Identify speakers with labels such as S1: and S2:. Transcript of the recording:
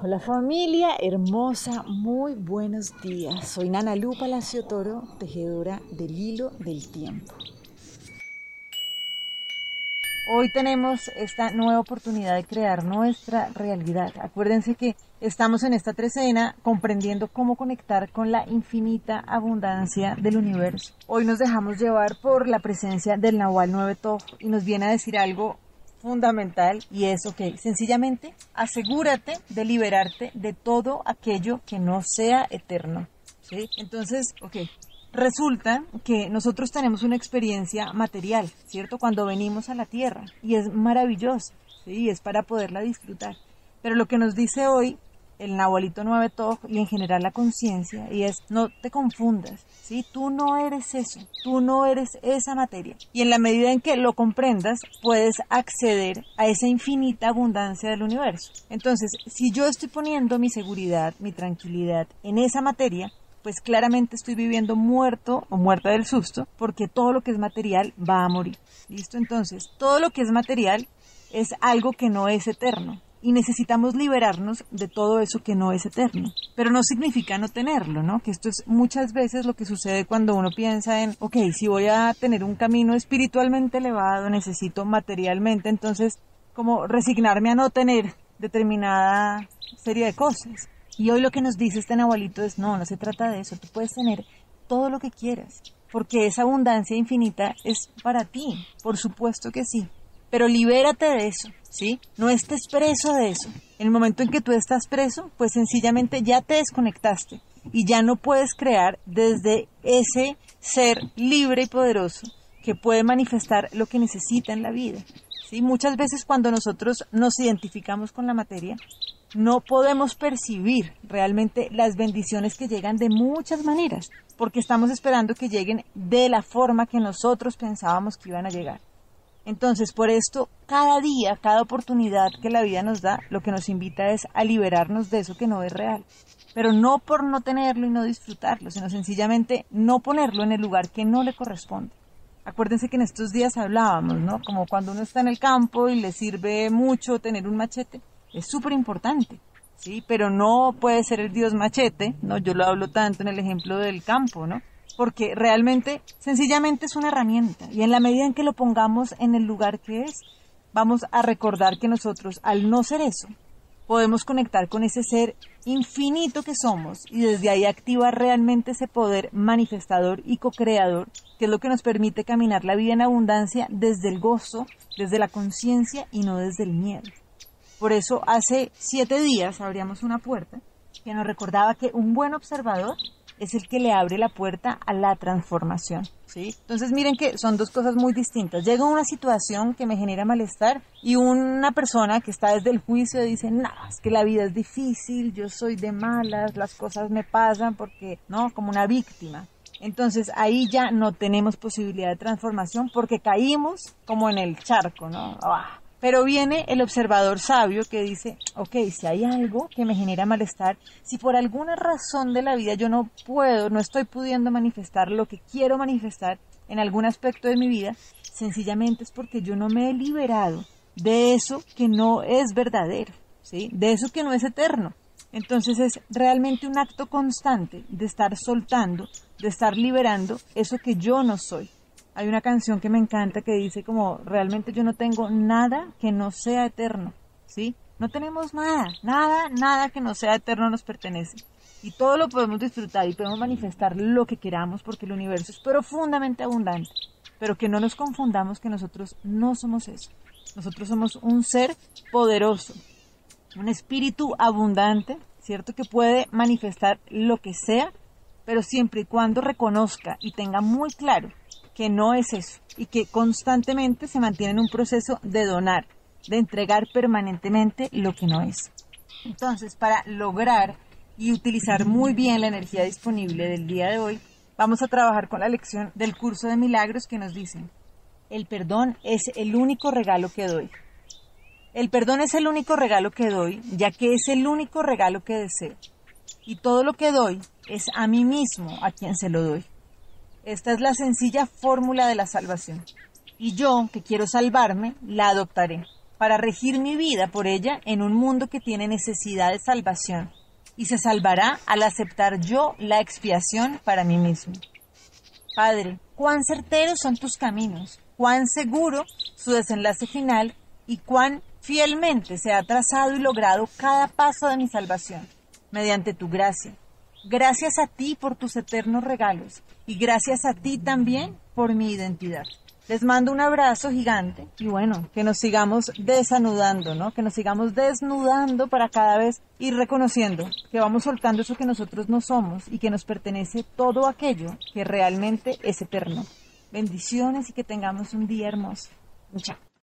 S1: Hola familia hermosa, muy buenos días. Soy Nana Lu Palacio Toro, tejedora del hilo del tiempo. Hoy tenemos esta nueva oportunidad de crear nuestra realidad. Acuérdense que estamos en esta trecena comprendiendo cómo conectar con la infinita abundancia del universo. Hoy nos dejamos llevar por la presencia del Nahual 9 Toj y nos viene a decir algo fundamental y es, ok, sencillamente asegúrate de liberarte de todo aquello que no sea eterno. ¿sí? Entonces, ok, resulta que nosotros tenemos una experiencia material, ¿cierto? Cuando venimos a la tierra y es maravilloso, ¿sí? Es para poderla disfrutar. Pero lo que nos dice hoy el Nahualito 9 Toj y en general la conciencia y es no te confundas, ¿sí? Tú no eres eso, tú no eres esa materia. Y en la medida en que lo comprendas, puedes acceder a esa infinita abundancia del universo. Entonces, si yo estoy poniendo mi seguridad, mi tranquilidad en esa materia, pues claramente estoy viviendo muerto o muerta del susto, porque todo lo que es material va a morir. ¿Listo? Entonces, todo lo que es material es algo que no es eterno y necesitamos liberarnos de todo eso que no es eterno. Pero no significa no tenerlo, ¿no? Que esto es muchas veces lo que sucede cuando uno piensa en, ok, si voy a tener un camino espiritualmente elevado, necesito materialmente, entonces como resignarme a no tener determinada serie de cosas. Y hoy lo que nos dice este Nahualito es, no, no se trata de eso, tú puedes tener todo lo que quieras, porque esa abundancia infinita es para ti, por supuesto que sí, pero libérate de eso, ¿sí? No estés preso de eso. En el momento en que tú estás preso, pues sencillamente ya te desconectaste y ya no puedes crear desde ese ser libre y poderoso que puede manifestar lo que necesita en la vida. ¿sí? Muchas veces cuando nosotros nos identificamos con la materia, no podemos percibir realmente las bendiciones que llegan de muchas maneras, porque estamos esperando que lleguen de la forma que nosotros pensábamos que iban a llegar. Entonces, por esto, cada día, cada oportunidad que la vida nos da, lo que nos invita es a liberarnos de eso que no es real. Pero no por no tenerlo y no disfrutarlo, sino sencillamente no ponerlo en el lugar que no le corresponde. Acuérdense que en estos días hablábamos, ¿no? Como cuando uno está en el campo y le sirve mucho tener un machete, es súper importante, ¿sí? Pero no puede ser el dios machete, ¿no? Yo lo hablo tanto en el ejemplo del campo, ¿no? Porque realmente, sencillamente es una herramienta y en la medida en que lo pongamos en el lugar que es, vamos a recordar que nosotros, al no ser eso, podemos conectar con ese ser infinito que somos y desde ahí activar realmente ese poder manifestador y co-creador, que es lo que nos permite caminar la vida en abundancia desde el gozo, desde la conciencia y no desde el miedo. Por eso hace siete días abríamos una puerta que nos recordaba que un buen observador es el que le abre la puerta a la transformación. ¿sí? Entonces miren que son dos cosas muy distintas. Llega una situación que me genera malestar y una persona que está desde el juicio dice, no, es que la vida es difícil, yo soy de malas, las cosas me pasan porque, ¿no? Como una víctima. Entonces ahí ya no tenemos posibilidad de transformación porque caímos como en el charco, ¿no? Ah, pero viene el observador sabio que dice, ok, si hay algo que me genera malestar, si por alguna razón de la vida yo no puedo, no estoy pudiendo manifestar lo que quiero manifestar en algún aspecto de mi vida, sencillamente es porque yo no me he liberado de eso que no es verdadero, ¿sí? De eso que no es eterno. Entonces es realmente un acto constante de estar soltando, de estar liberando eso que yo no soy. Hay una canción que me encanta que dice como realmente yo no tengo nada que no sea eterno, ¿sí? No tenemos nada, nada, nada que no sea eterno nos pertenece. Y todo lo podemos disfrutar y podemos manifestar lo que queramos porque el universo es profundamente abundante. Pero que no nos confundamos que nosotros no somos eso. Nosotros somos un ser poderoso, un espíritu abundante, ¿cierto? Que puede manifestar lo que sea, pero siempre y cuando reconozca y tenga muy claro que no es eso y que constantemente se mantiene en un proceso de donar, de entregar permanentemente lo que no es. Entonces, para lograr y utilizar muy bien la energía disponible del día de hoy, vamos a trabajar con la lección del curso de milagros que nos dicen, el perdón es el único regalo que doy. El perdón es el único regalo que doy, ya que es el único regalo que deseo. Y todo lo que doy es a mí mismo a quien se lo doy. Esta es la sencilla fórmula de la salvación. Y yo, que quiero salvarme, la adoptaré. para regir mi vida por ella en un mundo que tiene necesidad de salvación y se salvará al aceptar yo la expiación para mí mismo. Padre, cuán certeros son tus caminos, cuán seguro su desenlace final y cuán fielmente se ha trazado y logrado cada paso de mi salvación, mediante tu gracia. Gracias a ti por tus eternos regalos y gracias a ti también por mi identidad. Les mando un abrazo gigante y bueno, que nos sigamos desanudando, ¿no? Que nos sigamos desnudando para cada vez ir reconociendo que vamos soltando eso que nosotros no somos y que nos pertenece todo aquello que realmente es eterno. Bendiciones y que tengamos un día hermoso. Chao.